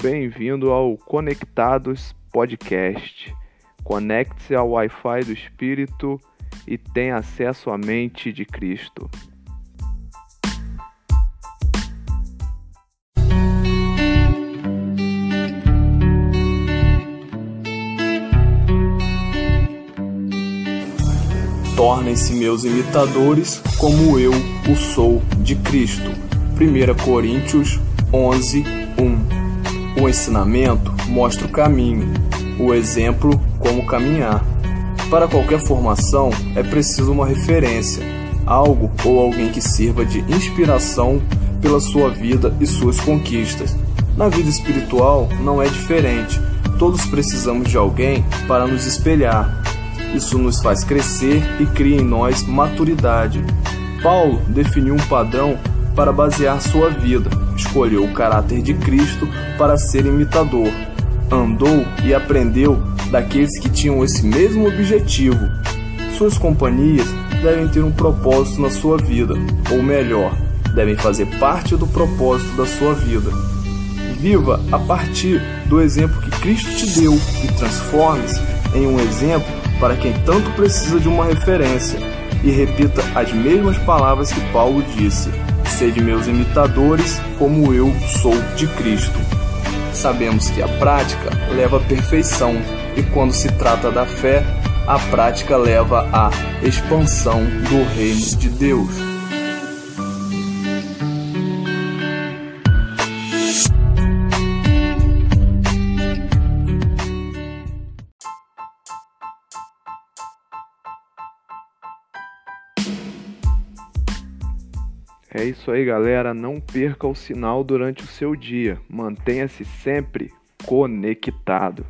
Bem-vindo ao Conectados Podcast. Conecte-se ao Wi-Fi do Espírito e tenha acesso à mente de Cristo. Tornem-se meus imitadores, como eu o sou de Cristo. 1 Coríntios 11, 1 O ensinamento mostra o caminho, o exemplo como caminhar. Para qualquer formação é preciso uma referência, algo ou alguém que sirva de inspiração pela sua vida e suas conquistas. Na vida espiritual não é diferente. Todos precisamos de alguém para nos espelhar. Isso nos faz crescer e cria em nós maturidade. Paulo definiu um padrão para basear sua vida. Escolheu o caráter de Cristo para ser imitador. Andou e aprendeu daqueles que tinham esse mesmo objetivo. Suas companhias devem ter um propósito na sua vida, ou melhor, devem fazer parte do propósito da sua vida. Viva a partir do exemplo que Cristo te deu e transforme-se em um exemplo para quem tanto precisa de uma referência. E repita as mesmas palavras que Paulo disse: Sede meus imitadores, como eu sou de Cristo. Sabemos que a prática leva à perfeição, e quando se trata da fé, a prática leva à expansão do reino de Deus. É isso aí, galera. Não perca o sinal durante o seu dia. Mantenha-se sempre conectado.